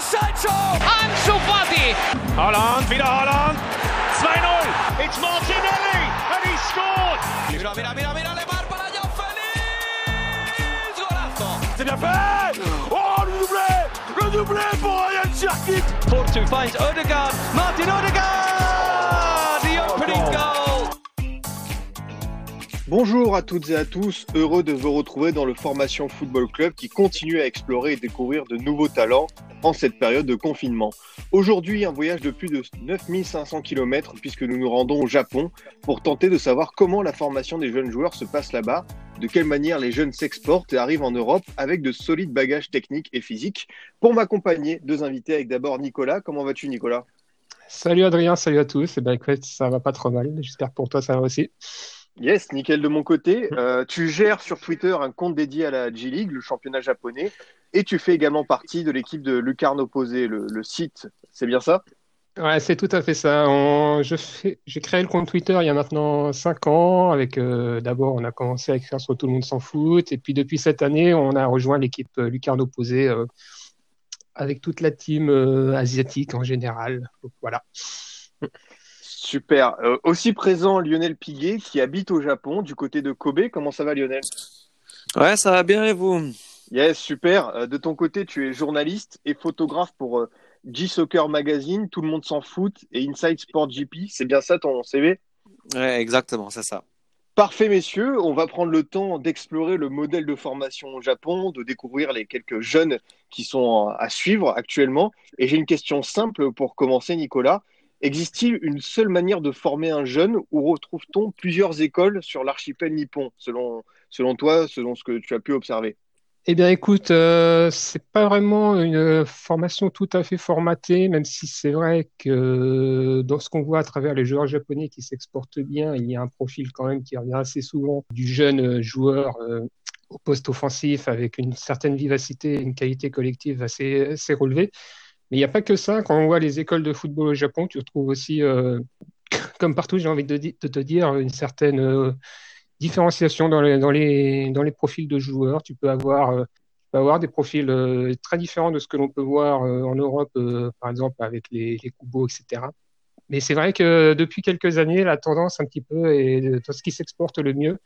Sancho! Ansu Fati! Holland, wieder Holland! 2-0! It's Martinelli! And he scored! Mira, mira, mira, mira, Lemar para Joao Félix! Golazo! C'est bien fait! Oh, le doublé! Le doublé pour Ryan Cherkit! Porto finds Odegaard. Martin Odegaard! The opening goal! Bonjour à toutes et à tous, heureux de vous retrouver dans le Formation Football Club qui continue à explorer et découvrir de nouveaux talents en cette période de confinement. Aujourd'hui, un voyage de plus de 9500 km puisque nous nous rendons au Japon pour tenter de savoir comment la formation des jeunes joueurs se passe là-bas, de quelle manière les jeunes s'exportent et arrivent en Europe avec de solides bagages techniques et physiques. Pour m'accompagner, deux invités avec d'abord Nicolas. Comment vas-tu Nicolas? Salut Adrien, salut à tous. Et ben écoute, ça va pas trop mal. J'espère que pour toi ça va aussi. Yes, nickel de mon côté. Euh, tu gères sur Twitter un compte dédié à la G-League, le championnat japonais, et tu fais également partie de l'équipe de Lucarno Posé, le, le site. C'est bien ça? Ouais, c'est tout à fait ça. On- je fais- J'ai créé le compte Twitter il y a maintenant 5 ans. Avec euh, d'abord, on a commencé à écrire sur Tout le monde s'en fout. Et puis depuis cette année, on a rejoint l'équipe euh, Lucarno Posé euh, avec toute la team euh, asiatique en général. Donc, voilà. Super. Euh, aussi présent Lionel Piguet qui habite au Japon du côté de Kobe. Comment ça va Lionel? Ouais, ça va bien et vous? Yes, super. Euh, de ton côté, tu es journaliste et photographe pour euh, G-Soccer Magazine, Tout le monde s'en fout et Inside Sport GP. C'est bien ça ton CV Ouais, exactement, c'est ça. Parfait, messieurs. On va prendre le temps d'explorer le modèle de formation au Japon, de découvrir les quelques jeunes qui sont à suivre actuellement. Et j'ai une question simple pour commencer, Nicolas. Existe-t-il une seule manière de former un jeune ou retrouve-t-on plusieurs écoles sur l'archipel nippon, selon, selon toi, selon ce que tu as pu observer? Eh bien, écoute, euh, c'est pas vraiment une formation tout à fait formatée, même si c'est vrai que dans ce qu'on voit à travers les joueurs japonais qui s'exportent bien, il y a un profil quand même qui revient assez souvent du jeune joueur euh, au poste offensif avec une certaine vivacité, une qualité collective assez, relevée. Mais il n'y a pas que ça. Quand on voit les écoles de football au Japon, tu retrouves aussi, euh, comme partout, j'ai envie de, te dire, une certaine euh, différenciation dans les, profils de joueurs. Tu peux avoir, euh, des profils euh, très différents de ce que l'on peut voir euh, en Europe, par exemple avec les, les Kubo, etc. Mais c'est vrai que depuis quelques années, la tendance un petit peu est de ce qui s'exporte le mieux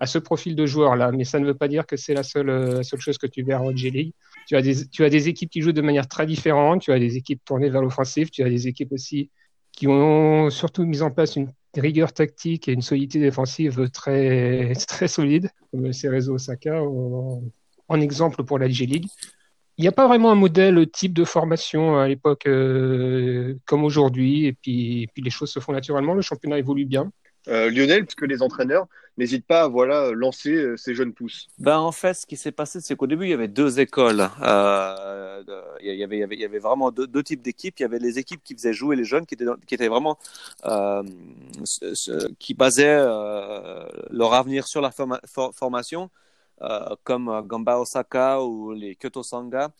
à ce profil de joueur-là. Mais ça ne veut pas dire que c'est la seule, chose que tu verras en G-League. Tu tu as des équipes qui jouent de manière très différente. Tu as des équipes tournées vers l'offensif. Tu as des équipes aussi qui ont surtout mis en place une rigueur tactique et une solidité défensive très, solide, comme Cerezo Osaka en, exemple pour la G-League. Il n'y a pas vraiment un modèle type de formation à l'époque euh, comme aujourd'hui, et puis les choses se font naturellement, le championnat évolue bien. Euh, Lionel, puisque les entraîneurs n'hésitent pas à voilà, lancer euh, ces jeunes pousses. Ben, en fait, ce qui s'est passé, c'est qu'au début, il y avait deux écoles. Il, y avait, vraiment deux, types d'équipes. Il y avait les équipes qui faisaient jouer les jeunes, qui étaient, vraiment, euh, qui basaient leur avenir sur la forma- for- formation, comme Gamba Osaka ou les Kyoto Sanga.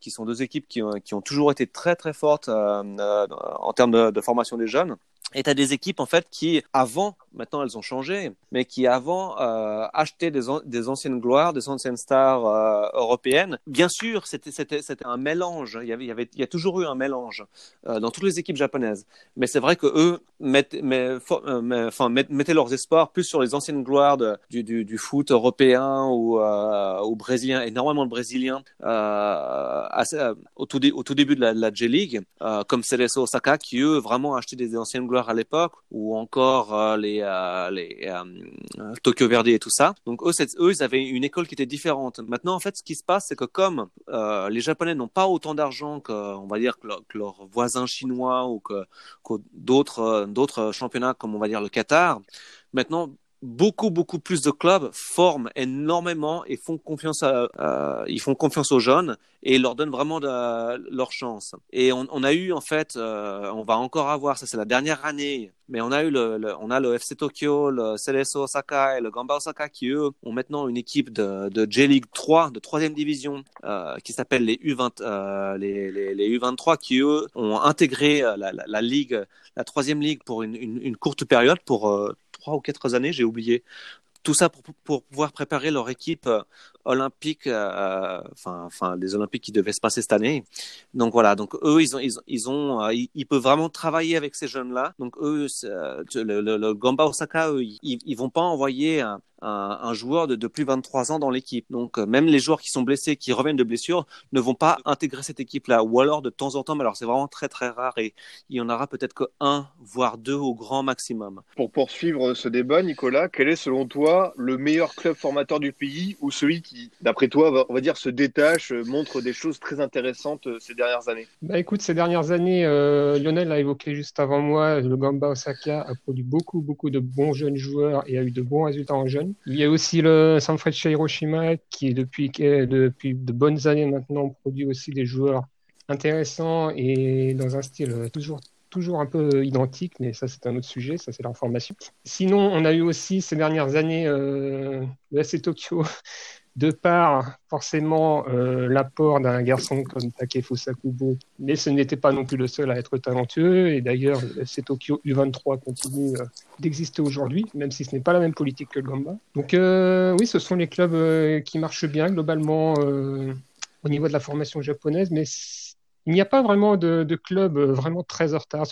qui sont deux équipes qui ont, toujours été très très fortes en termes de formation des jeunes. Et tu as des équipes en fait qui avant, maintenant elles ont changé, mais qui avant euh, achetaient des, an- des anciennes gloires, des anciennes stars euh, européennes. Bien sûr, c'était un mélange. Il y avait il y a toujours eu un mélange euh, dans toutes les équipes japonaises. Mais c'est vrai que eux mettaient, leurs espoirs plus sur les anciennes gloires du, foot européen ou, brésilien, énormément de brésiliens assez- au, tout début de la, J-League, comme Cerezo Osaka, qui eux vraiment achetaient des anciennes gloires à l'époque, ou encore euh, les, euh, euh, Tokyo Verde et tout ça. Donc eux, ils avaient une école qui était différente. Maintenant, en fait, ce qui se passe, c'est que comme les Japonais n'ont pas autant d'argent que, on va dire, que, leur- que leurs voisins chinois ou que, que d'autres d'autres championnats, comme on va dire le Qatar, maintenant beaucoup beaucoup plus de clubs forment énormément et font confiance à, ils font confiance aux jeunes et leur donnent vraiment de, leur chance. Et on, on a eu en fait, euh, on va encore avoir, ça c'est la dernière année, mais on a eu le, le- on a le FC Tokyo, le Cerezo Osaka et le Gamba Osaka qui eux ont maintenant une équipe de, de J-League 3, de troisième division, euh, qui s'appelle les U20, euh, les, les, les U23 qui eux ont intégré euh, la, la, la ligue, la troisième ligue pour une, une, une courte période, pour euh, trois ou quatre années, j'ai oublié tout ça pour, pouvoir préparer leur équipe olympique, enfin, enfin, les Olympiques qui devaient se passer cette année. Donc voilà, donc eux, ils ont, ils, ils ont, ils, peuvent vraiment travailler avec ces jeunes-là. Donc eux, le, Gamba Osaka, eux, ils, ils vont pas envoyer un, un, un joueur de, de, plus de 23 ans dans l'équipe. Donc euh, même les joueurs qui sont blessés, qui reviennent de blessure, ne vont pas intégrer cette équipe-là. Ou alors de temps en temps, mais alors c'est vraiment très très rare et il y en aura peut-être que un, voire deux au grand maximum. Pour poursuivre ce débat, Nicolas, quel est selon toi le meilleur club formateur du pays ou celui qui, d'après toi, on va dire, se détache, montre des choses très intéressantes euh, ces dernières années? Bah Écoute, ces dernières années, euh, Lionel l'a évoqué juste avant moi, le Gamba Osaka a produit beaucoup beaucoup de bons jeunes joueurs et a eu de bons résultats en jeunes. Il y a aussi le Sanfrecce Hiroshima qui, depuis, depuis de bonnes années maintenant, produit aussi des joueurs intéressants et dans un style toujours toujours un peu identique, mais ça c'est un autre sujet, ça c'est l'information. Sinon, on a eu aussi ces dernières années euh, le SC Tokyo de par forcément euh, l'apport d'un garçon comme Takefusa Kubo, mais ce n'était pas non plus le seul à être talentueux. Et d'ailleurs, c'est Tokyo U23 continue euh, d'exister aujourd'hui, même si ce n'est pas la même politique que le Gamba. Donc euh, oui, ce sont les clubs qui marchent bien globalement au niveau de la formation japonaise, mais il n'y a pas vraiment de, de club vraiment très en retard.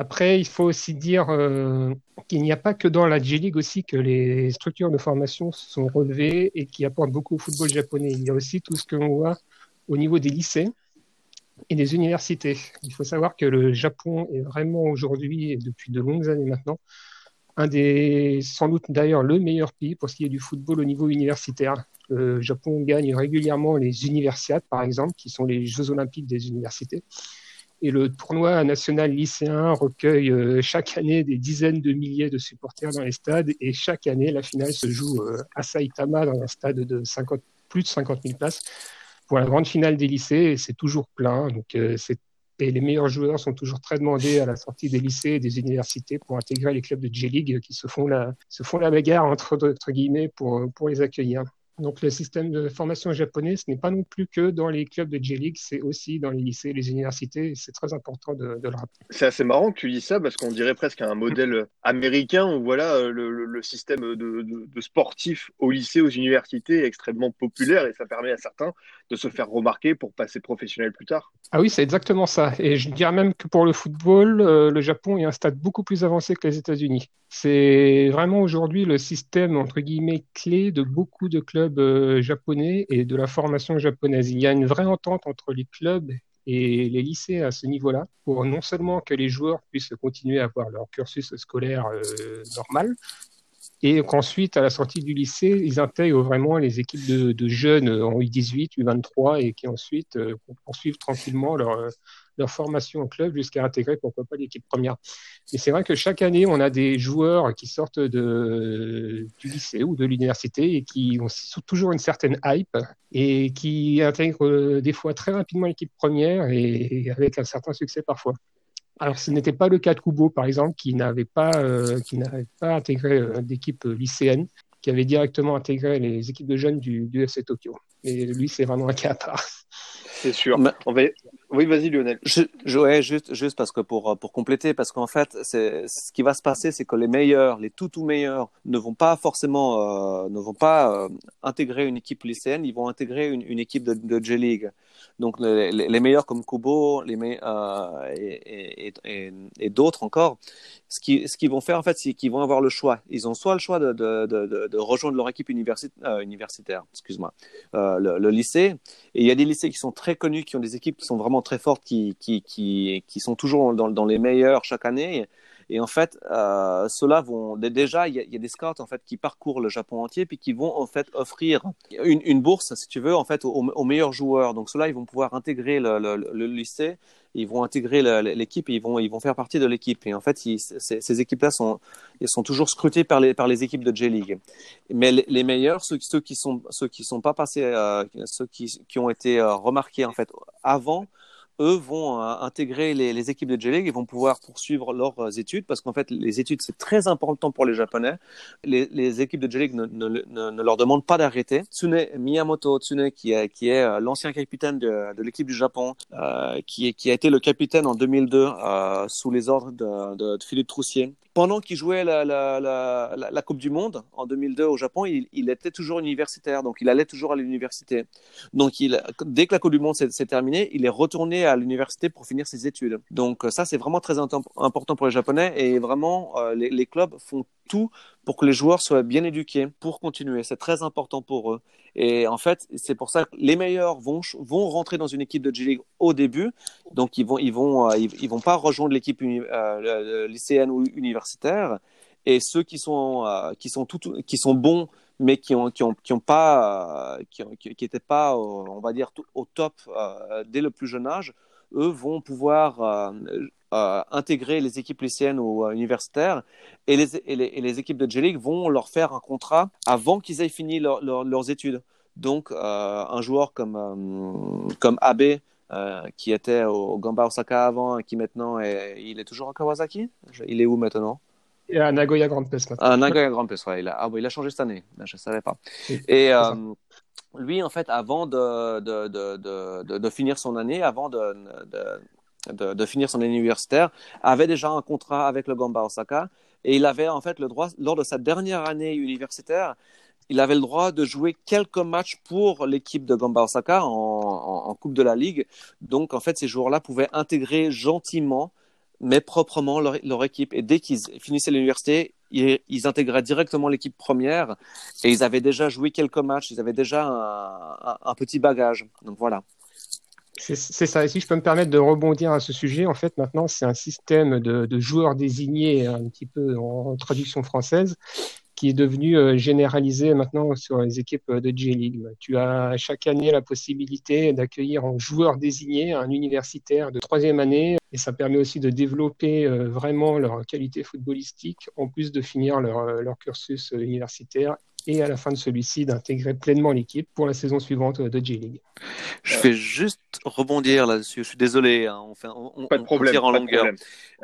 Après, il faut aussi dire euh, qu'il n'y a pas que dans la J-League aussi que les structures de formation sont relevées et qui apportent beaucoup au football japonais. Il y a aussi tout ce que l'on voit au niveau des lycées et des universités. Il faut savoir que le Japon est vraiment aujourd'hui, et depuis de longues années maintenant, un des, sans doute d'ailleurs le meilleur pays pour ce qui est du football au niveau universitaire. Le Japon gagne régulièrement les universiades, par exemple, qui sont les Jeux olympiques des universités. Et le tournoi national lycéen recueille euh, chaque année des dizaines de milliers de supporters dans les stades. Et chaque année, la finale se joue euh, à Saitama, dans un stade de 50, plus de 50 000 places, pour la grande finale des lycées. C'est toujours plein. Donc, euh, et les meilleurs joueurs sont toujours très demandés à la sortie des lycées et des universités pour intégrer les clubs de J-League qui se font la, se font la bagarre entre, entre guillemets pour, pour les accueillir. Donc le système de formation japonais, ce n'est pas non plus que dans les clubs de J-League, c'est aussi dans les lycées, les universités, c'est très important de, le rappeler. C'est assez marrant que tu dis ça parce qu'on dirait presque un modèle américain où voilà le, le système de, de, de, sportifs au lycée, aux universités est extrêmement populaire et ça permet à certains de se faire remarquer pour passer professionnel plus tard. Ah oui, c'est exactement ça. Et je dirais même que pour le football, euh, le Japon est un stade beaucoup plus avancé que les États-Unis. C'est vraiment aujourd'hui le système, entre guillemets, clé de beaucoup de clubs euh, japonais et de la formation japonaise. Il y a une vraie entente entre les clubs et les lycées à ce niveau-là, pour non seulement que les joueurs puissent continuer à avoir leur cursus scolaire euh, normal, et qu'ensuite, à la sortie du lycée, ils intègrent vraiment les équipes de, jeunes en U18, U23, et qui ensuite euh, poursuivent tranquillement leur, euh, leur formation au club jusqu'à intégrer, pourquoi pas, l'équipe première. Et c'est vrai que chaque année, on a des joueurs qui sortent de, du lycée ou de l'université et qui ont toujours une certaine hype et qui intègrent euh, des fois très rapidement l'équipe première et avec un certain succès parfois. Alors, ce n'était pas le cas de Kubo, par exemple, qui n'avait pas, euh, qui n'avait pas intégré euh, d'équipe lycéenne, qui avait directement intégré les équipes de jeunes du, du FC Tokyo. Et lui, c'est vraiment un cas à part. C'est sûr. On va... Oui, vas-y Lionel. Je, je, juste, juste parce que pour, pour compléter, parce qu'en fait, c'est, ce qui va se passer, c'est que les meilleurs, les tout tout meilleurs, ne vont pas forcément, euh, ne vont pas euh, intégrer une équipe lycéenne, ils vont intégrer une, une équipe de, de J-League. Donc les, meilleurs comme Kubo les euh, et, d'autres encore, ce qu'ils qu'ils vont faire en fait, c'est qu'ils vont avoir le choix. Ils ont soit le choix de, de, de, rejoindre leur équipe euh, universitaire, excuse-moi, euh, le, le, lycée. Et il y a des lycées qui sont très connus, qui ont des équipes qui sont vraiment très fortes, qui, qui, qui, qui sont toujours dans, dans les meilleurs chaque année. Et en fait, euh, ceux-là vont déjà, il y, a des scouts en fait qui parcourent le Japon entier puis qui vont en fait offrir une, bourse, si tu veux, en fait aux, meilleurs joueurs. Donc ceux-là, ils vont pouvoir intégrer le, lycée, ils vont intégrer l'équipe et ils vont ils vont faire partie de l'équipe. Et en fait, ces, équipes-là sont sont toujours scrutées par les par les équipes de J League. Mais les, meilleurs, ceux, ceux qui sont sont pas passés, euh, ceux qui qui ont été euh, remarqués en fait avant eux vont euh, intégrer les, les, équipes de J-League et vont pouvoir poursuivre leurs euh, études parce qu'en fait, les études, c'est très important pour les Japonais. Les, les équipes de J-League ne, ne, ne, leur demandent pas d'arrêter. Tsune Miyamoto Tsune, qui est, qui est euh, l'ancien capitaine de, de l'équipe du Japon, euh, qui, qui a été le capitaine en 2002 euh, sous les ordres de, de, de Philippe Troussier, pendant qu'il jouait la, la, la, Coupe du Monde en 2002 au Japon, il, était toujours universitaire, donc il allait toujours à l'université. Donc dès que la Coupe du Monde s'est terminée, il est retourné à l'université pour finir ses études. Donc ça, c'est vraiment très important pour les Japonais et vraiment, euh, les, les clubs font pour que les joueurs soient bien éduqués pour continuer. C'est très important pour eux. Et en fait, c'est pour ça que les meilleurs vont, vont rentrer dans une équipe de G-League au début. Donc, ils vont, ils vont, euh, ils, vont pas rejoindre l'équipe euh, lycéenne ou universitaire. Et ceux qui sont, euh, qui sont, tout, qui sont bons, mais qui ont, qui ont, qui ont pas, qui, étaient pas, on va dire, au top dès le plus jeune âge, eux vont pouvoir euh, intégrer les équipes lycéennes ou euh, universitaires et les, et, les, et les, équipes de J-League vont leur faire un contrat avant qu'ils aient fini leur, leur, leurs études. Donc, euh, un joueur comme, euh, comme Abe, qui était au, Gamba Osaka avant et qui maintenant est, il est toujours à Kawasaki? Il est où maintenant? Et à Nagoya Grand maintenant. À Nagoya Grand ouais. Il a, ah, bon, il a changé cette année. Je ne savais pas. Et lui, en fait, avant de, de, de, de, finir son année, avant de, finir son année universitaire, avait déjà un contrat avec le Gamba Osaka et il avait en fait le droit, lors de sa dernière année universitaire, il avait le droit de jouer quelques matchs pour l'équipe de Gamba Osaka en, en, en, Coupe de la Ligue. Donc en fait, ces joueurs-là pouvaient intégrer gentiment mais proprement leur, leur équipe. Et dès qu'ils finissaient l'université, ils, intégraient directement l'équipe première et ils avaient déjà joué quelques matchs, ils avaient déjà un, petit bagage. Donc voilà. C'est ça. Et si je peux me permettre de rebondir à ce sujet, en fait, maintenant, c'est un système de, joueurs désignés, un petit peu en, traduction française, qui est devenu euh, généralisé maintenant sur les équipes de J-League. Tu as chaque année la possibilité d'accueillir un joueur désigné, un universitaire de troisième année, et ça permet aussi de développer euh, vraiment leur qualité footballistique, en plus de finir leur, euh, leur cursus universitaire et à la fin de celui-ci d'intégrer pleinement l'équipe pour la saison suivante de J-League. Je vais juste rebondir là-dessus. Je suis désolé, hein, on, fait, on, pas de problème, tire en pas longueur.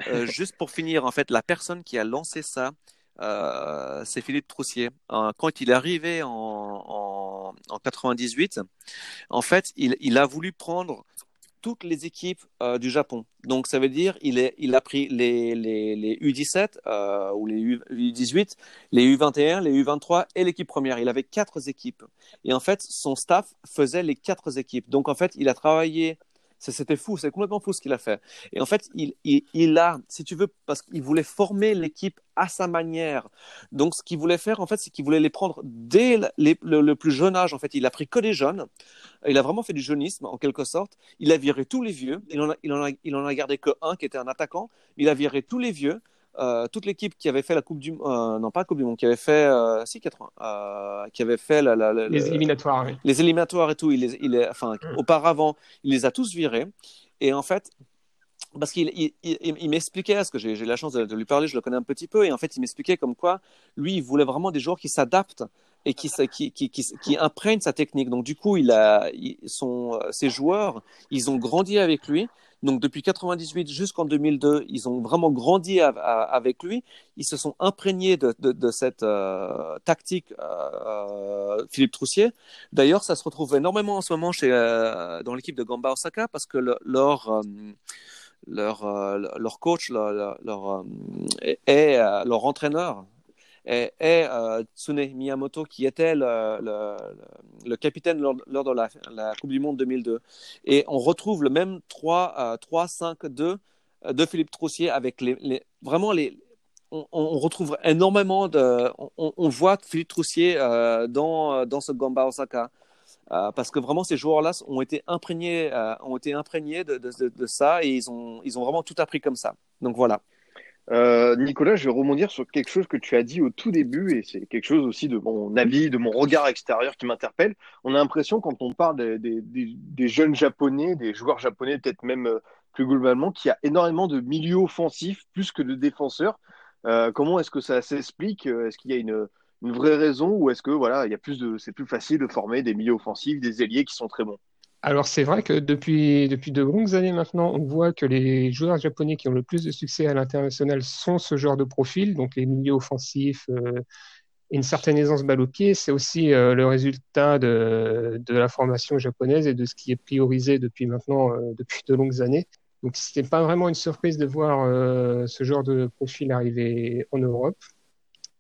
Euh, juste pour finir, en fait, la personne qui a lancé ça, euh, c'est Philippe Troussier. Euh, quand il est arrivé en, en, en 98, en fait, il, a voulu prendre toutes les équipes euh, du Japon. Donc ça veut dire il a pris les les, les U17 euh, ou les U18, les U21, les U23 et l'équipe première. Il avait quatre équipes et en fait son staff faisait les quatre équipes. Donc en fait il a travaillé c'était fou, c'est complètement fou ce qu'il a fait. Et en fait, il, il, a, si tu veux, parce qu'il voulait former l'équipe à sa manière. Donc, ce qu'il voulait faire, en fait, c'est qu'il voulait les prendre dès le, plus jeune âge. En fait, il a pris que des jeunes. Il a vraiment fait du jeunisme, en quelque sorte. Il a viré tous les vieux. Il en a, il en a, il en a gardé que un qui était un attaquant. Il a viré tous les vieux. Euh, toute l'équipe qui avait fait la Coupe du euh, non pas la Coupe du Monde qui avait fait euh, si 80 euh, qui avait fait la, la, la, les éliminatoires oui. les éliminatoires et tout il les, il est enfin mmh. auparavant il les a tous virés et en fait parce qu'il il, il, il m'expliquait, parce que j'ai eu la chance de, de, lui parler, je le connais un petit peu, et en fait, il m'expliquait comme quoi, lui, il voulait vraiment des joueurs qui s'adaptent et qui, qui, qui, qui, imprègnent sa technique. Donc, du coup, il a, son, ses joueurs, ils ont grandi avec lui. Donc, depuis 98 jusqu'en 2002, ils ont vraiment grandi avec lui. Ils se sont imprégnés de, de, de cette euh, tactique euh, Philippe Troussier. D'ailleurs, ça se retrouve énormément en ce moment chez, euh, dans l'équipe de Gamba Osaka parce que le, leur euh, leur, euh, leur coach, leur, leur, leur euh, leur entraîneur est, est euh, Tsune Miyamoto, qui était le, capitaine lors, lors de la, Coupe du Monde 2002. Et on retrouve le même 3-5-2 de Philippe Troussier avec les, vraiment les, on, retrouve énormément de. On, voit Philippe Troussier euh, dans, dans ce Gamba Osaka. Euh, parce que vraiment ces joueurs-là ont été imprégnés, euh, ont été imprégnés de, de, ça et ils ont, ils ont vraiment tout appris comme ça. Donc voilà. Euh, Nicolas, je vais rebondir sur quelque chose que tu as dit au tout début et c'est quelque chose aussi de mon avis, de mon regard extérieur qui m'interpelle. On a l'impression quand on parle des, jeunes japonais, des joueurs japonais, peut-être même euh, plus globalement, qu'il y a énormément de milieux offensifs plus que de défenseurs. Euh, comment est-ce que ça s'explique? Est-ce qu'il y a une une vraie raison ou est-ce que voilà, il y a plus de, c'est plus facile de former des milieux offensifs, des ailiers qui sont très bons? Alors c'est vrai que depuis, depuis de longues années maintenant, on voit que les joueurs japonais qui ont le plus de succès à l'international sont ce genre de profil, donc les milieux offensifs euh, une certaine aisance balle. C'est aussi euh, le résultat de, de la formation japonaise et de ce qui est priorisé depuis maintenant, euh, depuis de longues années. Donc, c'était pas vraiment une surprise de voir ce genre de profil arriver en Europe.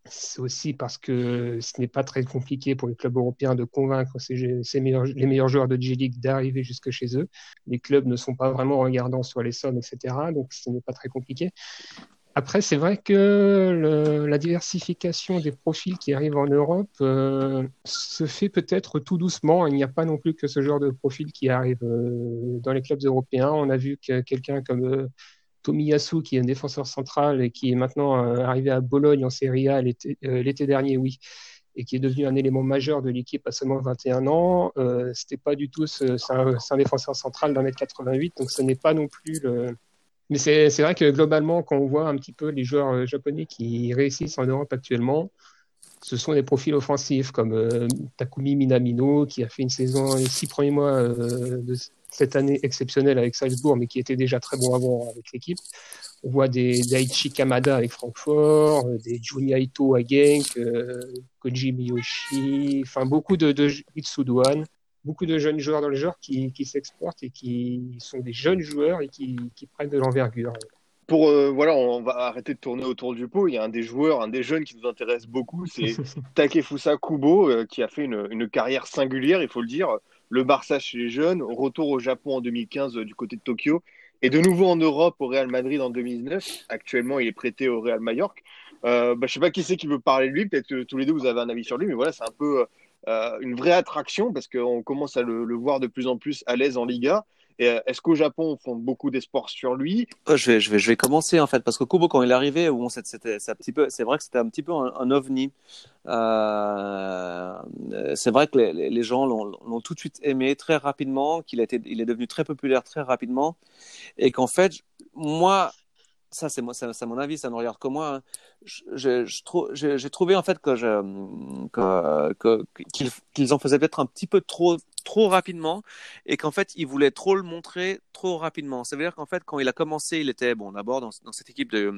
C'est aussi parce que ce n'est pas très compliqué pour les clubs européens de convaincre les meilleurs joueurs de G-League d'arriver jusque chez eux. Les clubs ne sont pas vraiment regardants sur les sommes, etc. Donc ce n'est pas très compliqué. Après, c'est vrai que la diversification des profils qui arrivent en Europe euh, se fait peut-être tout doucement. Il n'y a pas non plus que ce genre de profil qui arrive euh, dans les clubs européens. On a vu que quelqu'un comme euh, Tomiyasu, qui est un défenseur central et qui est maintenant euh, arrivé à Bologne en Serie A euh, l'été dernier, oui, et qui est devenu un élément majeur de l'équipe à seulement 21 ans. Euh, C'était pas du tout, un, défenseur central d'un mètre 88, donc ce n'est pas non plus le. Mais c'est vrai que globalement, quand on voit un petit peu les joueurs euh, japonais qui réussissent en Europe actuellement, ce sont des profils offensifs comme Takumi Minamino, qui a fait une saison, les six premiers mois de cette année exceptionnelle avec Salzbourg, mais qui était déjà très bon avant avec l'équipe. On voit des Daichi Kamada avec Francfort, euh, des Junya Ito à Genk, euh, Koji Miyoshi, enfin beaucoup de, de Itsuduan, beaucoup de jeunes joueurs dans le genre qui, qui s'exportent et qui sont des jeunes joueurs et qui, qui prennent de l'envergure pour euh, voilà, on va arrêter de tourner autour du pot. Il y a un des joueurs, un des jeunes qui nous intéresse beaucoup, c'est Takefusa Kubo, euh, qui a fait une, une, carrière singulière, il faut le dire. Le Barça chez les jeunes, retour au Japon en 2015 euh, du côté de Tokyo, et de nouveau en Europe au Real Madrid en 2009. Actuellement, il est prêté au Real Mallorca. Euh, bah, je sais pas qui c'est qui veut parler de lui. Peut-être que tous les deux vous avez un avis sur lui, mais voilà, c'est un peu euh, une vraie attraction parce qu'on commence à le, voir de plus en plus à l'aise en Liga. Euh, est-ce qu'au Japon, on font beaucoup d'espoir sur lui? Je, vais, je, vais, je vais commencer en fait, parce que Kubo, quand il est arrivé, bon, c'est, vrai que c'était un petit peu un, ovni. Euh, c'est vrai que les, gens l'ont, tout de suite aimé très rapidement, qu'il il est devenu très populaire très rapidement, et qu'en fait, moi, ça c'est moi, c'est mon avis, ça ne regarde que moi. Hein. J'ai trouvé en fait qu'ils, en faisaient peut-être un petit peu trop trop rapidement et qu'en fait il voulait trop le montrer trop rapidement. Ça veut dire qu'en fait quand il a commencé, il était bon d'abord dans, cette équipe de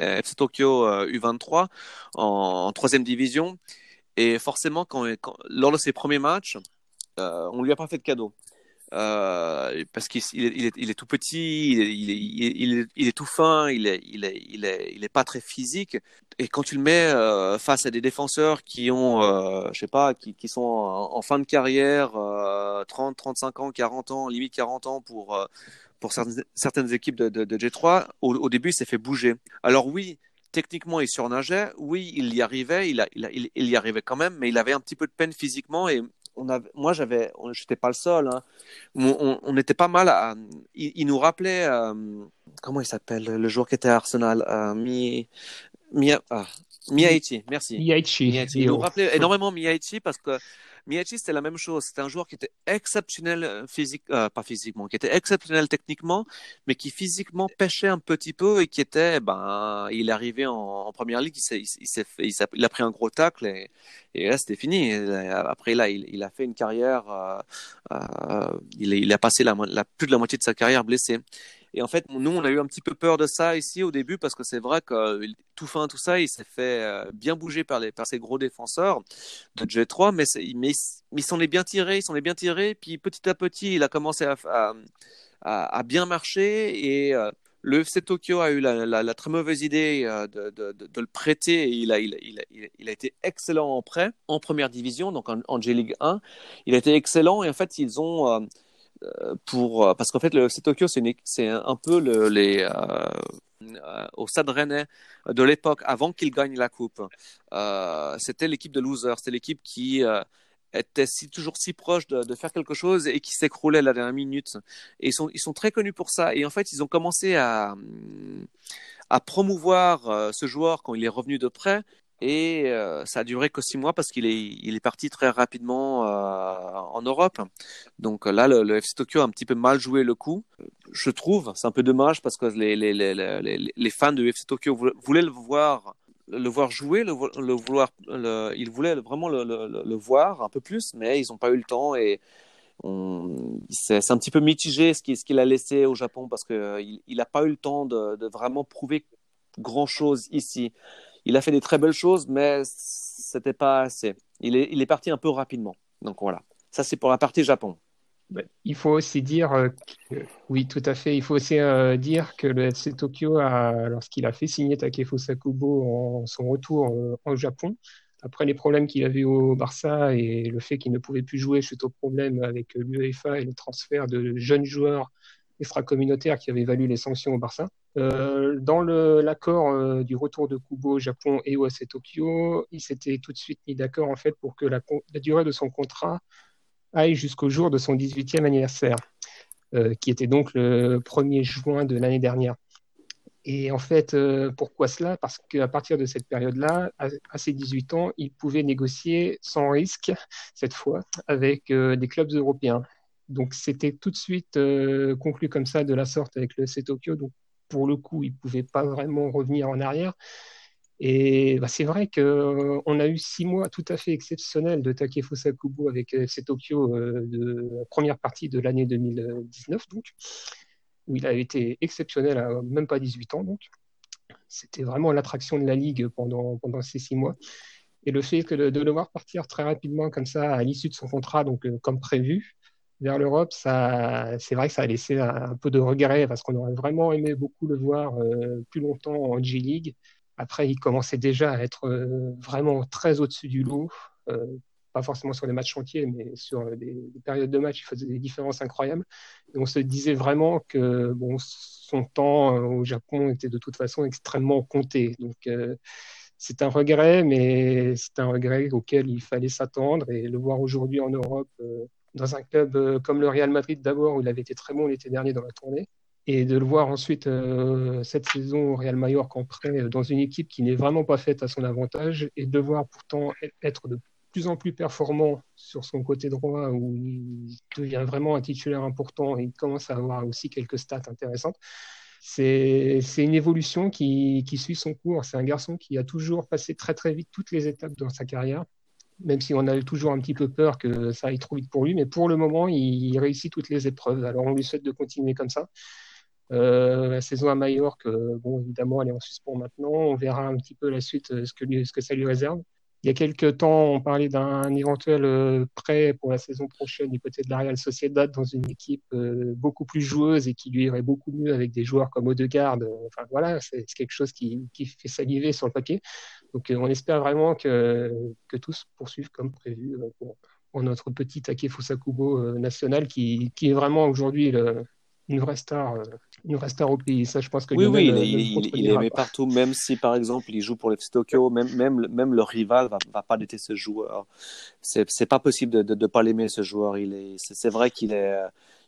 euh, FC Tokyo euh, U23 en, en, troisième division et forcément lors de ses premiers matchs, euh, on lui a pas fait de cadeau. Euh, parce qu'il il est, tout petit, il est, tout fin, il est, il est, pas très physique. Et quand tu le mets euh, face à des défenseurs qui ont, euh, je sais pas, qui, sont en, fin de carrière, 30, 35 ans, 40 ans, limite 40 ans pour pour certaines, équipes de, de, de G3, au, début, il s'est fait bouger. Alors oui, techniquement, il surnageait. Oui, il y arrivait. Il, y arrivait quand même, mais il avait un petit peu de peine physiquement. On avait, moi, j'avais, j'étais pas le seul. Hein. On, on, on, était pas mal à. Il, il nous rappelait. Euh, comment il s'appelle le joueur qui était à Arsenal euh, Mi, Mi, ah, Miyaichi, merci. Miyaichi. Miyaichi. Il nous rappelait énormément Miyaichi parce que Miyachi, c'était la même chose. C'était un joueur qui était exceptionnel euh, physique, euh, pas physiquement, qui était exceptionnel techniquement, mais qui physiquement pêchait un petit peu et qui était, ben, il est arrivé en, première ligue, il, il, il, a pris un gros tacle et, là, c'était fini. Après, là, il, a fait une carrière, euh, euh, il, a passé la, plus de la moitié de sa carrière blessé. Et en fait, nous, on a eu un petit peu peur de ça ici au début parce que c'est vrai que tout fin, tout ça, il s'est fait euh, bien bouger par, les, par ces gros défenseurs de G3, mais, mais, mais s'en est bien tiré, il s'en est bien tiré. Puis petit à petit, il a commencé à, à, bien marcher et euh, le FC Tokyo a eu la, très mauvaise idée euh, de, de, le prêter et il a, il, il, il, a été excellent en prêt en première division, donc en, en J-League 1. Il a été excellent et en fait, ils ont. Euh, pour parce qu'en fait le FC Tokyo c'est un peu le, les euh, au Stade Rennais de l'époque avant qu'il gagne la coupe. Euh, c'était l'équipe de losers. C'était l'équipe qui euh, était toujours si proche de, faire quelque chose et qui s'écroulait la dernière minute. Et ils sont ils sont très connus pour ça. Et en fait ils ont commencé à à promouvoir ce joueur quand il est revenu de près et euh, ça a duré que six mois parce qu'il est, il est parti très rapidement euh, en Europe. Donc là, le, FC Tokyo a un petit peu mal joué le coup. Je trouve, c'est un peu dommage parce que les, les, les, les, fans de FC Tokyo voulaient le voir le voir jouer, le, vouloir, le, ils voulaient vraiment le, le, voir un peu plus, mais ils n'ont pas eu le temps et c'est un petit peu mitigé ce qu'il a laissé au Japon parce qu'il n'a pas eu le temps de, de vraiment prouver grand chose ici il a fait des très belles choses, mais c'était pas assez. Il est, parti un peu rapidement. Donc voilà. Ça, c'est pour la partie Japon. Bah, il faut aussi dire euh, que, oui, tout à fait. Il faut aussi euh, dire que le FC Tokyo, lorsqu'il a fait signer Takefusa Kubo en son retour euh, au Japon, après les problèmes qu'il avait au Barça et le fait qu'il ne pouvait plus jouer suite aux problèmes avec l'UEFA et le transfert de jeunes joueurs extra-communautaires qui avaient valu les sanctions au Barça. Dans l'accord du retour de Kubo au Japon et au FC Tokyo, il s'était tout de suite mis d'accord en fait pour que la, durée de son contrat aille jusqu'au jour de son 18e anniversaire, euh, qui était donc le 1er juin de l'année dernière. Et en fait, euh, pourquoi cela? Parce qu'à partir de cette période-là, à, ses 18 ans, il pouvait négocier sans risque, cette fois, avec euh, des clubs européens. Donc c'était tout de suite conclu comme ça, de la sorte, avec le C Tokyo. Pour le coup, il ne pouvait pas vraiment revenir en arrière. Et bah, c'est vrai qu'on euh, a eu six mois tout à fait exceptionnels de Takefusa Kubo avec FC Tokyo euh, de la première partie de l'année 2019, donc, où il a été exceptionnel à même pas 18 ans. Donc. C'était vraiment l'attraction de la Ligue pendant, ces six mois. Et le fait de, le voir partir très rapidement comme ça à l'issue de son contrat, donc euh, comme prévu, vers l'Europe, ça, c'est vrai que ça a laissé un, peu de regret parce qu'on aurait vraiment aimé beaucoup le voir plus longtemps en G-League. Après, il commençait déjà à être euh, vraiment très au-dessus du lot, euh, pas forcément sur les matchs entiers, mais sur des, périodes de match, il faisait des différences incroyables. Et on se disait vraiment que bon, son temps euh, au Japon était de toute façon extrêmement compté. Donc, c'est un regret, mais c'est un regret auquel il fallait s'attendre. Et le voir aujourd'hui en Europe, dans un club comme le Real Madrid d'abord, où il avait été très bon l'été dernier dans la tournée, et de le voir ensuite euh, cette saison au Real Mallorca en prêt euh, dans une équipe qui n'est vraiment pas faite à son avantage et de voir pourtant être de plus en plus performant sur son côté droit où il devient vraiment un titulaire important et il commence à avoir aussi quelques stats intéressantes. C'est une évolution qui, qui, suit son cours. C'est un garçon qui a toujours passé très très vite toutes les étapes dans sa carrière, même si on a toujours un petit peu peur que ça aille trop vite pour lui. Mais pour le moment, il, réussit toutes les épreuves. Alors on lui souhaite de continuer comme ça. Euh, la saison à Majorque, euh, bon, évidemment, elle est en suspens maintenant. On verra un petit peu la suite, euh, ce que, ce que ça lui réserve. Il y a quelques temps, on parlait d'un éventuel prêt pour la saison prochaine du côté de la Real Sociedad dans une équipe beaucoup plus joueuse et qui lui irait beaucoup mieux avec des joueurs comme Odegaard. Enfin voilà, c'est quelque chose qui, fait saliver sur le papier. Donc on espère vraiment que, que tout se poursuive comme prévu pour, notre petit Takefusa Kubo national qui, qui est vraiment aujourd'hui une vraie star, euh, vraie star au pays. Ça, je pense que oui, oui, il, il, est aimé partout, même si par exemple il joue pour les Tokyo, même, même, même le rival va, va pas détester ce joueur. C'est, c'est pas possible de, de, pas l'aimer ce joueur. Il est, c'est, vrai qu'il est,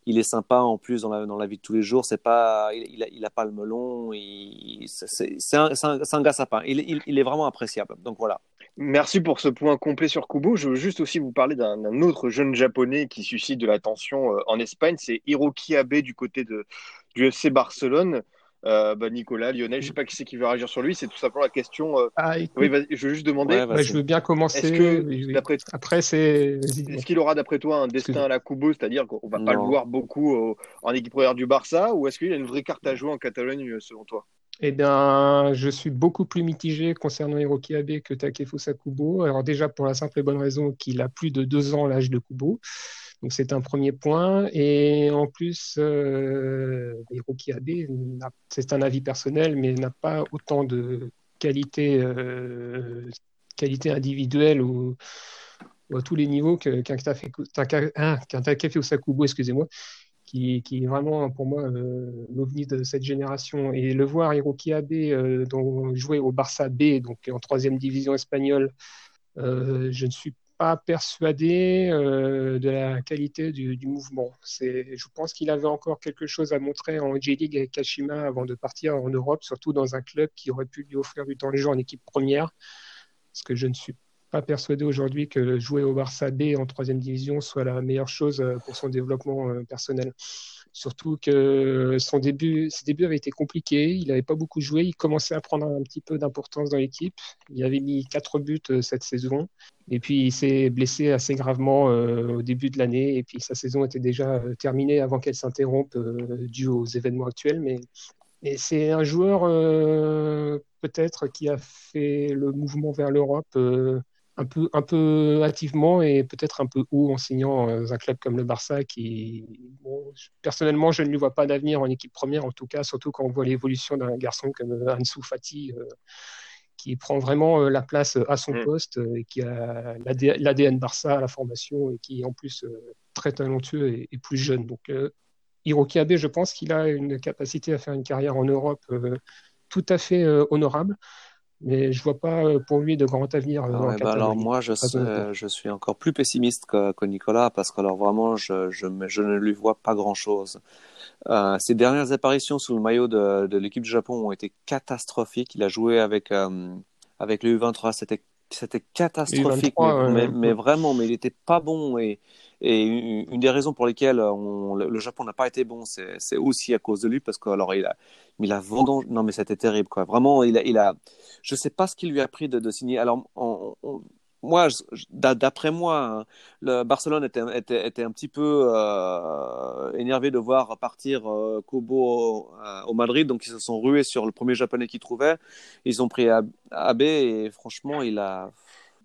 il est sympa en plus dans la, dans la vie de tous les jours. C'est pas, il, a, il a pas le melon. C'est, c'est, un, c'est, un, un, gars sympa. Il, il, il est vraiment appréciable. Donc voilà. Merci pour ce point complet sur Kubo. Je veux juste aussi vous parler d'un autre jeune japonais qui suscite de l'attention euh, en Espagne. C'est Hiroki Abe du côté de, du FC Barcelone. Euh, bah, Nicolas, Lionel, je ne sais pas qui c'est qui veut réagir sur lui. C'est tout simplement la question. Euh, ah, oui, je veux juste demander. je veux bien commencer. Est-ce que, Après, c'est. Est-ce qu'il aura, d'après toi, un destin à la Kubo, c'est-à-dire qu'on va pas le voir beaucoup en équipe première du Barça, ou est-ce qu'il a une vraie carte à jouer en Catalogne, selon toi? Eh bien, je suis beaucoup plus mitigé concernant Hiroki Abe que Takefusa Kubo. Alors déjà pour la simple et bonne raison qu'il a plus de deux ans l'âge de Kubo. C'est un premier point. Et en plus, euh, Hiroki Abe, c'est un avis personnel, mais n'a pas autant de qualité, euh, qualité individuelle ou, à tous les niveaux qu'un qu Takefusa Kubo, excusez-moi qui, est vraiment pour moi euh, de cette génération. Et le voir Hiroki Abe euh, jouer au Barça B, donc en troisième division espagnole, je ne suis pas persuadé de la qualité du, mouvement. Je pense qu'il avait encore quelque chose à montrer en J-League avec Kashima avant de partir en Europe, surtout dans un club qui aurait pu lui offrir du temps de jeu en équipe première, ce que je ne suis pas persuadé aujourd'hui que jouer au Barça B en troisième division soit la meilleure chose euh, pour son développement euh, personnel. Surtout que son début, ses débuts avaient été compliqués, il n'avait pas beaucoup joué, il commençait à prendre un petit peu d'importance dans l'équipe. Il avait mis quatre buts euh, cette saison, et puis il s'est blessé assez gravement au début de l'année, et puis sa saison était déjà terminée avant qu'elle s'interrompe dû aux événements actuels. Mais c'est un joueur peut-être qui a fait le mouvement vers l'Europe un peu, un peu hâtivement et peut-être un peu haut en signant un club comme le Barça qui, personnellement, je ne lui vois pas d'avenir en équipe première, en tout cas, surtout quand on voit l'évolution d'un garçon comme Ansu Fati, qui prend vraiment la place à son mm. poste et qui a l'ADN Barça à la formation et qui est en plus très talentueux et, et plus jeune. Donc, Hiroki Abe, je pense qu'il a une capacité à faire une carrière en Europe tout à fait honorable mais je vois pas euh, pour lui de grand avenir. Euh, bah alors moi, je, je, suis encore plus pessimiste que, que Nicolas parce que alors vraiment, je, je, je, ne lui vois pas grand-chose. Euh, ses dernières apparitions sous le maillot de, de l'équipe du Japon ont été catastrophiques. Il a joué avec euh, avec le U23, c'était c'était catastrophique, mais, mais, vraiment, mais il était pas bon et et une des raisons pour lesquelles on, le Japon n'a pas été bon, c'est aussi à cause de lui, parce que alors il a, il a non mais c'était terrible quoi. Vraiment, il a, il a, sais pas ce qu'il lui a pris de, signer. Alors, moi, d'après moi, hein, le Barcelone était, un petit peu euh, énervé de voir partir euh, Kobo euh, au Madrid, donc ils se sont rués sur le premier japonais qu'ils trouvaient. Ils ont pris Abe et franchement, il a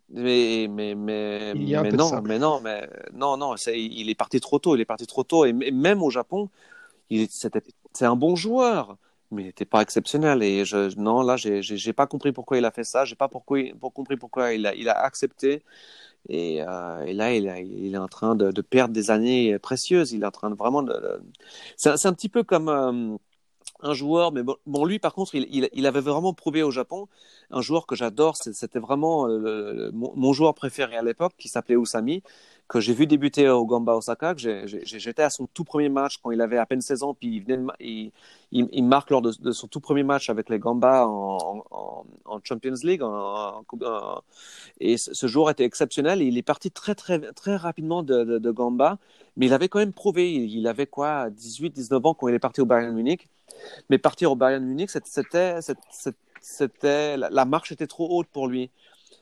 mais, mais, mais, mais non, mais non, mais non, non, il est parti trop tôt. Il est parti trop tôt. Et, même au Japon, c'est un bon joueur, mais il n'était pas exceptionnel. Et je, non, là, j'ai pas compris pourquoi il a fait ça. J'ai pas pourquoi, pour compris pourquoi il a, il a accepté. Et, euh, et là, il, il, est en train de, de, perdre des années précieuses. Il est en train de vraiment. De, c'est un petit peu comme. Euh, un joueur, mais bon, lui par contre, il, avait vraiment prouvé au Japon, un joueur que j'adore, c'était vraiment euh, mon, joueur préféré à l'époque, qui s'appelait Usami, que j'ai vu débuter au Gamba Osaka, j'étais à son tout premier match quand il avait à peine 16 ans, puis il, marque lors de, son tout premier match avec les Gamba en, Champions League, et ce, joueur était exceptionnel, il est parti très très très rapidement de, de, de Gamba, mais il avait quand même prouvé, il avait quoi, 18-19 ans quand il est parti au Bayern Munich, mais partir au Bayern Munich, c'était, c'était, la marche était trop haute pour lui.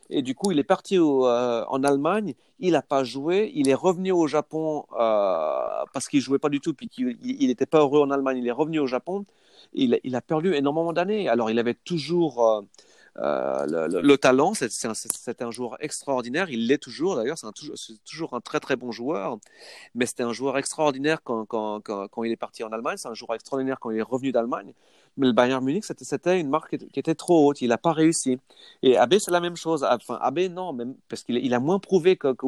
Et du coup, il est parti euh, en Allemagne. Il n'a pas joué. Il est revenu au Japon euh, parce qu'il jouait pas du tout, puis qu'il n'était pas heureux en Allemagne. Il est revenu au Japon. Il, il a perdu énormément d'années. Alors, il avait toujours euh, euh, le, le, talent, c'est un, joueur extraordinaire. Il l'est toujours, d'ailleurs. C'est toujours un très très bon joueur. Mais c'était un joueur extraordinaire quand, il est parti en Allemagne. C'est un joueur extraordinaire quand il est revenu d'Allemagne. Mais le Bayern Munich, c'était une marque qui était trop haute. Il n'a pas réussi. Et Abe, c'est la même chose. Enfin, Abe, non, même, parce qu'il il a moins prouvé que, que.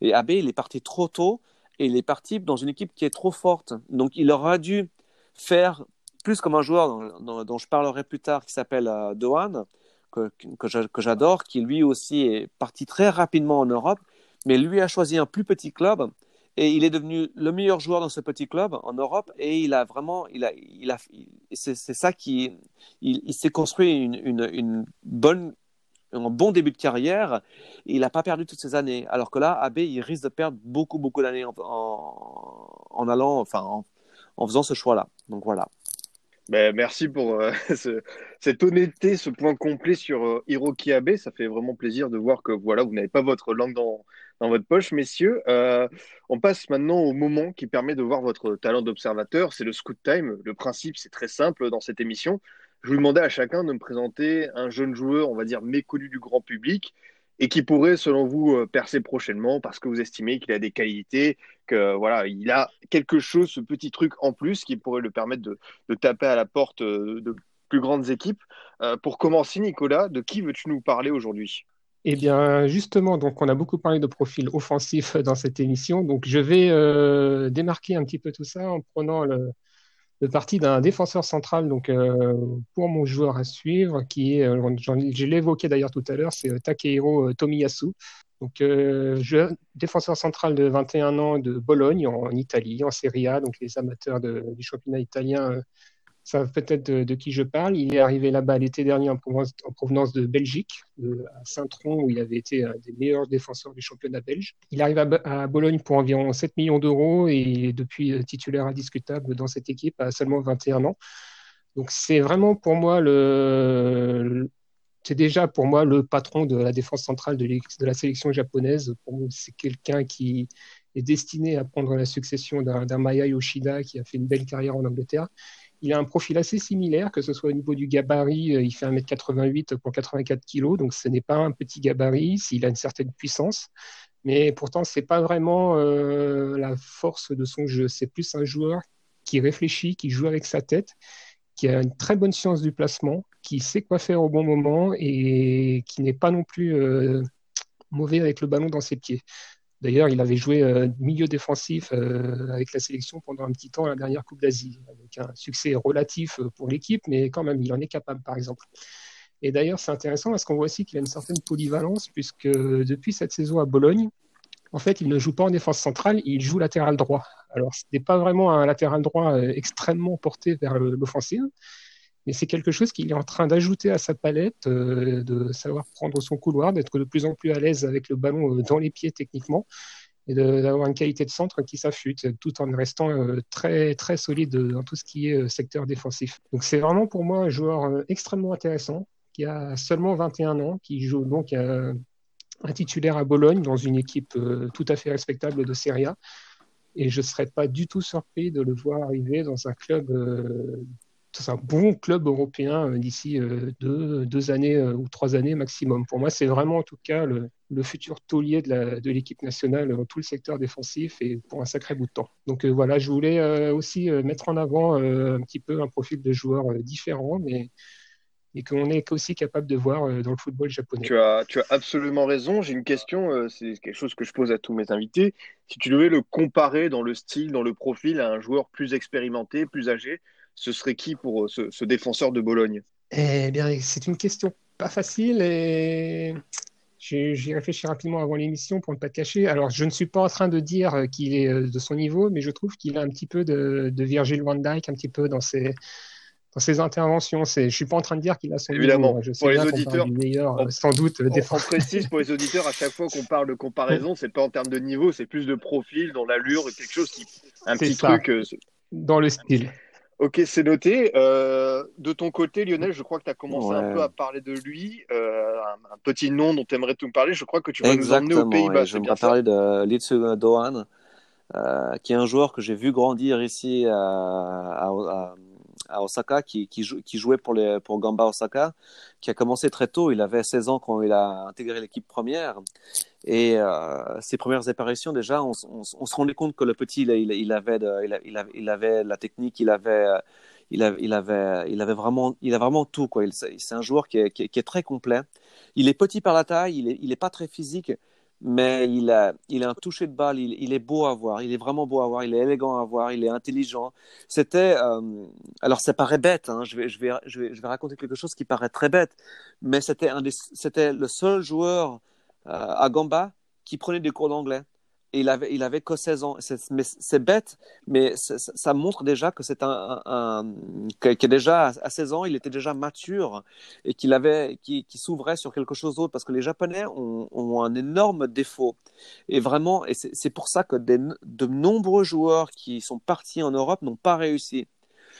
Et Abe, il est parti trop tôt. Et il est parti dans une équipe qui est trop forte. Donc, il aura dû faire plus comme un joueur dont, je parlerai plus tard, qui s'appelle euh, Dohan, que, que j'adore, qui lui aussi est parti très rapidement en Europe, mais lui a choisi un plus petit club et il est devenu le meilleur joueur dans ce petit club en Europe et il a vraiment, il a, il a, c'est ça qui, il, s'est construit une, une, bonne, un bon début de carrière. il n'a pas perdu toutes ces années. Alors que là, Abbé, il risque de perdre beaucoup, beaucoup d'années en, en, allant, enfin, en, en faisant ce choix-là. Donc voilà. Ben, merci pour euh, ce, cette honnêteté, ce point complet sur euh, Hiroki Abe. Ça fait vraiment plaisir de voir que voilà, vous n'avez pas votre langue dans, dans votre poche, messieurs. Euh, on passe maintenant au moment qui permet de voir votre talent d'observateur. C'est le scoot time. Le principe, c'est très simple dans cette émission. Je vous demandais à chacun de me présenter un jeune joueur, on va dire méconnu du grand public, et qui pourrait, selon vous, euh, percer prochainement parce que vous estimez qu'il a des qualités, que voilà, il a quelque chose, ce petit truc en plus qui pourrait le permettre de, taper à la porte euh, de plus grandes équipes. Euh, pour commencer, Nicolas, de qui veux-tu nous parler aujourd'hui? Eh bien, justement, donc on a beaucoup parlé de profil offensif dans cette émission, donc je vais euh, démarquer un petit peu tout ça en prenant le, le parti d'un défenseur central donc euh, pour mon joueur à suivre qui est euh, je évoqué d'ailleurs tout à l'heure c'est euh, Takehiro Tomiyasu. Donc défenseur central de 21 ans de Bologne en, Italie en Serie A donc les amateurs du championnat italien savent peut-être de, qui je parle. Il est arrivé là-bas l'été dernier en provenance, de Belgique, à Saint-Tron, où il avait été un des meilleurs défenseurs du championnat belge. Il arrive à, Bologne pour environ 7 millions d'euros et est depuis euh, titulaire indiscutable dans cette équipe à seulement 21 ans. Donc c'est vraiment pour moi le, c'est déjà pour moi le patron de la défense centrale de, de la sélection japonaise. C'est quelqu'un qui est destiné à prendre la succession d'un Maya Yoshida qui a fait une belle carrière en Angleterre il a un profil assez similaire, que ce soit au niveau du gabarit, euh, il fait 1m88 pour 84 kg, donc ce n'est pas un petit gabarit, s'il a une certaine puissance, mais pourtant c'est pas vraiment euh, la force de son jeu, c'est plus un joueur qui réfléchit, qui joue avec sa tête, qui a une très bonne science du placement, qui sait quoi faire au bon moment et qui n'est pas non plus euh, mauvais avec le ballon dans ses pieds. D'ailleurs, il avait joué euh, milieu défensif euh, avec la sélection pendant un petit temps à la dernière Coupe d'Asie, avec un succès relatif euh, pour l'équipe, mais quand même, il en est capable, par exemple. Et d'ailleurs, c'est intéressant parce qu'on voit aussi qu'il a une certaine polyvalence, puisque depuis cette saison à Bologne, en fait, il ne joue pas en défense centrale, il joue latéral droit. Alors, ce n'est pas vraiment un latéral droit extrêmement porté vers l'offensive, mais c'est quelque chose qu'il est en train d'ajouter à sa palette, euh, de savoir prendre son couloir, d'être de plus en plus à l'aise avec le ballon euh, dans les pieds techniquement et d'avoir une qualité de centre qui s'affûte tout en restant euh, très très solide dans tout ce qui est secteur défensif. Donc c'est vraiment pour moi un joueur extrêmement intéressant qui a seulement 21 ans, qui joue donc un titulaire à Bologne dans une équipe tout à fait respectable de Serie A. Et je ne serais pas du tout surpris de le voir arriver dans un club c'est un bon club européen euh, d'ici euh, deux, années euh, ou trois années maximum. Pour moi, c'est vraiment en tout cas le, futur taulier de l'équipe nationale dans tout le secteur défensif et pour un sacré bout de temps. Donc voilà, je voulais aussi mettre en avant un petit peu un profil de joueur différent, mais et qu'on est aussi capable de voir dans le football japonais. Tu as, tu as absolument raison. J'ai une question, c'est quelque chose que je pose à tous mes invités. Si tu devais le comparer dans le style, dans le profil à un joueur plus expérimenté, plus âgé, ce serait qui pour euh, ce, défenseur de Bologne? Eh bien, c'est une question pas facile et j'y réfléchi rapidement avant l'émission pour ne pas te cacher. Alors, je ne suis pas en train de dire euh, qu'il est euh, de son niveau, mais je trouve qu'il a un petit peu de, Virgil van Dijk, un petit peu dans ses, dans ses interventions. Je ne suis pas en train de dire qu'il a son Évidemment, Je pour les auditeurs, meilleur, sans doute, on, on précise pour les auditeurs, à chaque fois qu'on parle de comparaison, c'est pas en termes de niveau, c'est plus de profil, dans l'allure, quelque chose qui, un petit truc. dans le style. Ok, c'est noté. Euh, de ton côté, Lionel, je crois que tu as commencé un peu à parler de lui. Euh, un, petit nom dont tu aimerais tout me parler. Je crois que tu vas nous emmener aux Pays-Bas. Je vais parler de Litsu Dohan, euh, qui est un joueur que j'ai vu grandir ici à, à Osaka, qui, qui, jouait pour, les, pour Gamba Osaka, qui a commencé très tôt. Il avait 16 ans quand il a intégré l'équipe première. Et euh, ses premières apparitions, déjà, on, se rendait compte que le petit, il, avait, il, avait la technique, il avait, il avait, il avait, vraiment, il a vraiment tout. Quoi. C'est un joueur qui est, très complet. Il est petit par la taille, il n'est est pas très physique, mais il a, il a un toucher de balle, il, est beau à voir, il est vraiment beau à voir, il est élégant à voir, il est intelligent. C'était, euh, alors ça paraît bête, hein, je, vais, je, vais, je, vais, je vais raconter quelque chose qui paraît très bête, mais c'était c'était le seul joueur à Gamba qui prenait des cours d'anglais et il avait, il avait que 16 ans. C'est bête, mais ça montre déjà que c'est un, un, que, déjà à 16 ans, il était déjà mature et qu'il avait, qui, s'ouvrait sur quelque chose d'autre parce que les Japonais ont, ont, un énorme défaut. Et vraiment, et c'est pour ça que de nombreux joueurs qui sont partis en Europe n'ont pas réussi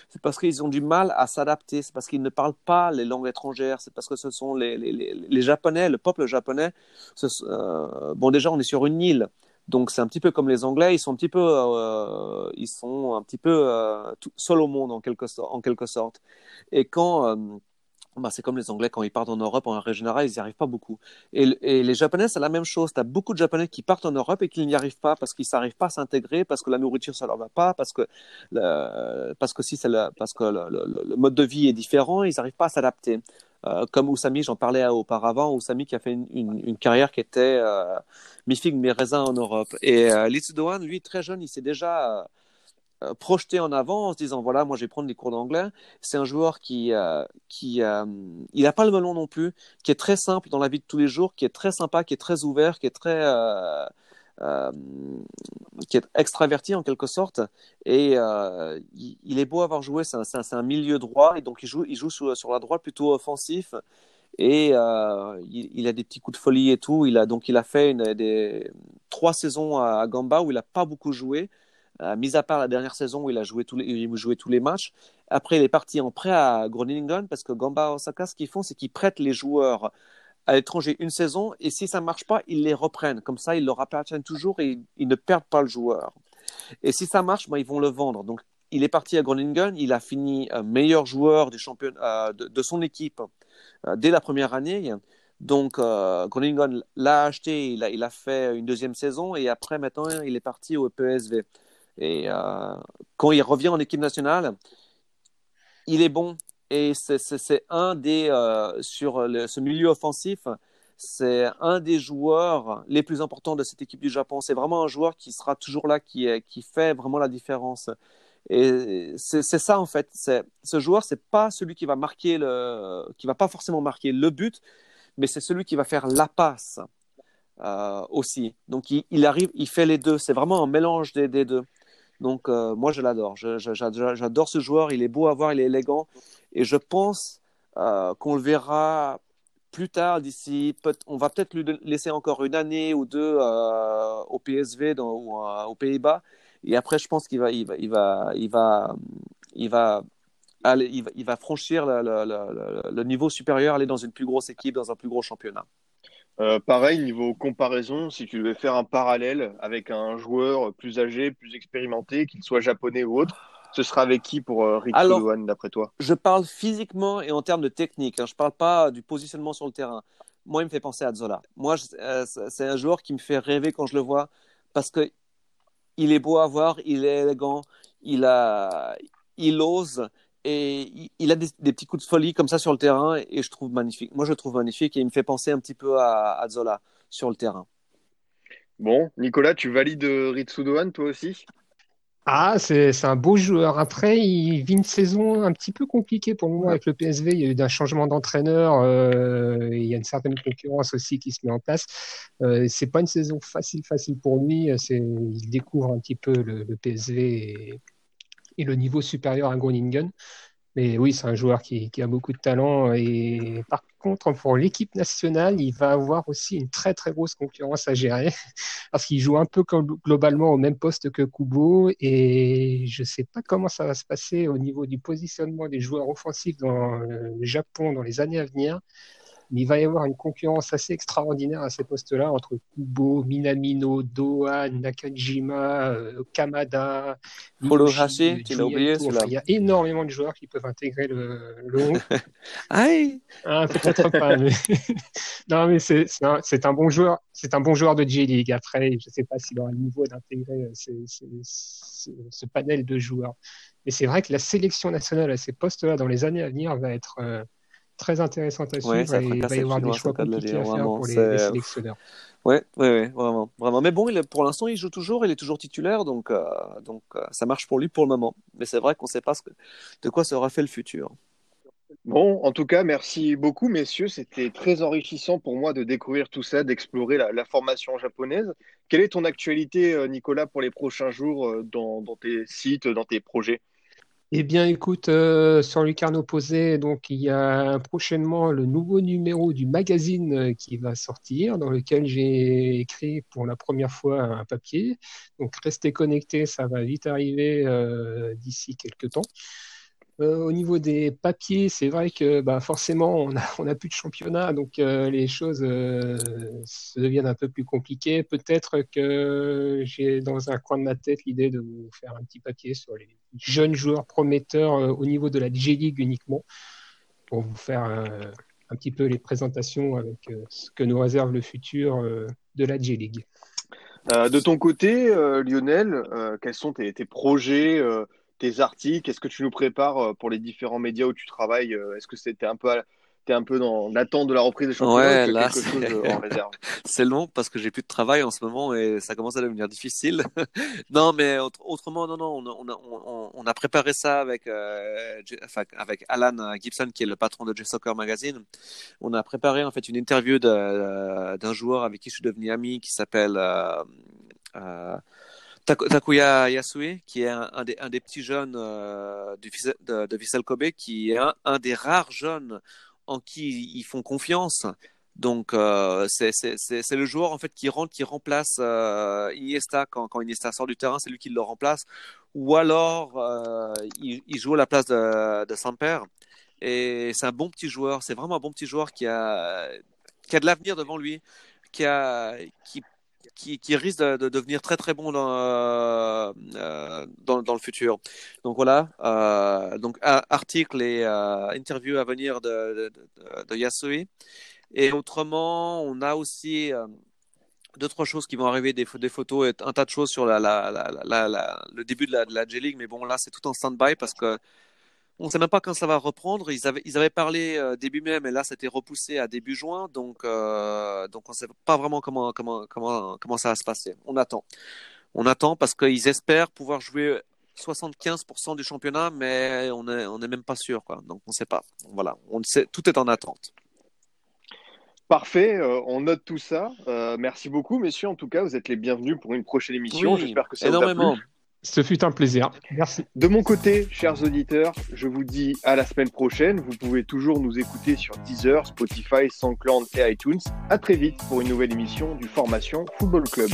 c'est parce qu'ils ont du mal à s'adapter, c'est parce qu'ils ne parlent pas les langues étrangères, c'est parce que ce sont les, les, les, Japonais, le peuple japonais. Euh, bon, déjà, on est sur une île, donc c'est un petit peu comme les Anglais, ils sont un petit peu, euh, ils sont un petit peu euh, seuls au monde en quelque, en quelque sorte. Et quand bah, c'est comme les Anglais quand ils partent en Europe, en règle générale, ils n'y arrivent pas beaucoup. Et, les Japonais, c'est la même chose. Tu as beaucoup de Japonais qui partent en Europe et qui n'y arrivent pas parce qu'ils n'arrivent pas à s'intégrer, parce que la nourriture, ça leur va pas, parce que, le, parce que, si parce que le, mode de vie est différent, ils n'arrivent pas à s'adapter. Euh, comme Oussami, j'en parlais auparavant, Oussami qui a fait une, carrière qui était euh, mi-figue, mi-raisin en Europe. Et euh, lui, très jeune, il s'est déjà euh, projeté en avant en se disant voilà moi je vais prendre des cours d'anglais. C'est un joueur qui euh, qui euh, il n'a pas le melon non plus qui est très simple dans la vie de tous les jours qui est très sympa qui est très ouvert qui est très qui est extraverti en quelque sorte. Et il, est beau à avoir joué c'est un, un, milieu droit. Et donc il joue il joue sur, la droite plutôt offensif. Et il, a des petits coups de folie et tout. Il a donc il a fait des trois saisons à Gamba où il n'a pas beaucoup joué. euh, mis à part la dernière saison où il a joué tous les, il joué tous les matchs. Après, il est parti en prêt à Groningen parce que Gamba Osaka, ce qu'ils font, c'est qu'ils prêtent les joueurs à l'étranger une saison et si ça ne marche pas, ils les reprennent. Comme ça, ils leur appartiennent toujours et ils ne perdent pas le joueur. Et si ça marche, ben, ils vont le vendre. Donc, il est parti à Groningen, il a fini meilleur joueur des championnats, de, de, son équipe dès la première année. Donc, Groningen l'a acheté, il a, fait une deuxième saison et après, maintenant, il est parti au PSV. Et quand il revient en équipe nationale, il est bon. Et c'est un des, sur ce milieu offensif, c'est un des joueurs les plus importants de cette équipe du Japon. C'est vraiment un joueur qui sera toujours là, qui, qui fait vraiment la différence. Et c'est ça en fait. Ce joueur, c'est pas celui qui va marquer le, qui va pas forcément marquer le but, mais c'est celui qui va faire la passe euh, aussi. Donc il, arrive, il fait les deux. C'est vraiment un mélange des deux. Donc euh, moi je l'adore. J'adore ce joueur. Il est beau à voir, il est élégant, et je pense euh, qu'on le verra plus tard, d'ici, on va peut-être lui laisser encore une année ou deux euh, au PSV ou aux Pays-Bas. Et après, je pense qu'il va, aller, franchir le, niveau supérieur, aller dans une plus grosse équipe, dans un plus gros championnat. Euh, pareil, niveau comparaison, si tu devais faire un parallèle avec un joueur plus âgé, plus expérimenté, qu'il soit japonais ou autre, ce sera avec qui pour euh, Rick d'après toi? Je parle physiquement et en termes de technique. Hein. Je ne parle pas du positionnement sur le terrain. Moi, il me fait penser à Zola. Moi, euh, c'est un joueur qui me fait rêver quand je le vois parce que il est beau à voir, il est élégant, il, a, il ose et il, a des, petits coups de folie comme ça sur le terrain et je trouve magnifique. Moi, je le trouve magnifique et il me fait penser un petit peu à, à Zola sur le terrain. Bon, Nicolas, tu valides Ritsudoan toi aussi? Ah, c'est un beau joueur. Après, il vit une saison un petit peu compliquée pour le moment avec le PSV. Il y a eu un changement d'entraîneur. Euh, il y a une certaine concurrence aussi qui se met en place. Euh, c'est pas une saison facile, facile pour lui. Il découvre un petit peu le, le PSV et, le niveau supérieur à Groningen. Mais oui, c'est un joueur qui, a beaucoup de talent. Et par contre, pour l'équipe nationale, il va avoir aussi une très très grosse concurrence à gérer parce qu'il joue un peu globalement au même poste que Kubo. Et je ne sais pas comment ça va se passer au niveau du positionnement des joueurs offensifs dans le Japon dans les années à venir il va y avoir une concurrence assez extraordinaire à ces postes-là entre Kubo, Minamino, Doha, Nakajima, euh, Kamada, Furuhashi, tu l'as oublié Il y a énormément de joueurs qui peuvent intégrer le, le Aïe ah, Peut-être pas, mais non, mais c'est un, un, bon joueur. C'est un bon joueur de J-League. Après, je ne sais pas s'il aura le niveau d'intégrer euh, ce panel de joueurs. Mais c'est vrai que la sélection nationale à ces postes-là dans les années à venir va être euh, très intéressante à suivre et il va y avoir des choix compliqués à faire pour les, les sélectionneurs. Ouais, ouais, ouais, vraiment, vraiment. Mais bon, il est, pour l'instant, il joue toujours, il est toujours titulaire, donc, euh, donc euh, ça marche pour lui pour le moment. Mais c'est vrai qu'on ne sait pas ce que, de quoi sera fait le futur. Bon, en tout cas, merci beaucoup, messieurs. C'était très enrichissant pour moi de découvrir tout ça, d'explorer la, la, formation japonaise. Quelle est ton actualité, euh, Nicolas, pour les prochains jours dans, dans tes sites, dans tes projets? Eh bien, écoute, euh, sur Lucarne Opposé, donc il y a prochainement le nouveau numéro du magazine euh, qui va sortir, dans lequel j'ai écrit pour la première fois un papier. Donc, restez connectés, ça va vite arriver euh, d'ici quelques temps. Euh, au niveau des papiers, c'est vrai que bah, forcément, on n'a a plus de championnat, donc euh, les choses euh, se deviennent un peu plus compliquées. Peut-être que j'ai dans un coin de ma tête l'idée de vous faire un petit papier sur les jeunes joueurs prometteurs au niveau de la J-League uniquement, pour vous faire un petit peu les présentations avec ce que nous réserve le futur de la J-League. de ton côté, Lionel, quels sont tes projets tes articles? Est-ce que tu nous prépares euh, pour les différents médias où tu travailles euh, Est-ce que c'était un peu tu es un peu dans l'attente de la reprise des championnats ouais, là, c'est long parce que j'ai plus de travail en ce moment et ça commence à devenir difficile. non, mais autrement, non, non, on a, on, on a préparé ça avec, euh, avec Alan Gibson, qui est le patron de J-Soccer Magazine. On a préparé en fait une interview d'un joueur avec qui je suis devenu ami qui s'appelle euh, euh, Takuya Yasue, qui est un, des, petits jeunes euh, de, de, Vissel Kobe, qui est un, des rares jeunes en qui ils font confiance. Donc euh, c'est le joueur en fait qui rentre, qui remplace euh, Iniesta quand, quand, Iniesta sort du terrain, c'est lui qui le remplace. Ou alors euh, il, il, joue à la place de, de Samper. Et c'est un bon petit joueur, c'est vraiment un bon petit joueur qui a, qui a de l'avenir devant lui, qui, a, qui qui, risque de, devenir très très bon dans, euh, dans, dans, le futur. Donc voilà, euh, donc article et euh, interview à venir de, Yasui. Et autrement, on a aussi deux trois choses qui vont arriver, des, photos et un tas de choses sur le début de la, de la J-League, mais bon là c'est tout en stand-by parce que on ne sait même pas quand ça va reprendre. Ils avaient, ils avaient parlé euh, début mai, mais là, c'était repoussé à début juin. Donc, euh, donc on ne sait pas vraiment comment, comment, comment, comment ça va se passer. On attend. On attend parce qu'ils espèrent pouvoir jouer 75% du championnat, mais on n'est on est même pas sûr. Quoi. Donc, on ne sait pas. Voilà. On sait, tout est en attente. Parfait, euh, on note tout ça. merci beaucoup, messieurs. En tout cas, vous êtes les bienvenus pour une prochaine émission. J'espère que ça énormément. vous a plu. Ce fut un plaisir. Merci. De mon côté, chers auditeurs, je vous dis à la semaine prochaine. Vous pouvez toujours nous écouter sur Deezer, Spotify, SoundCloud et iTunes. À très vite pour une nouvelle émission du Formation Football Club.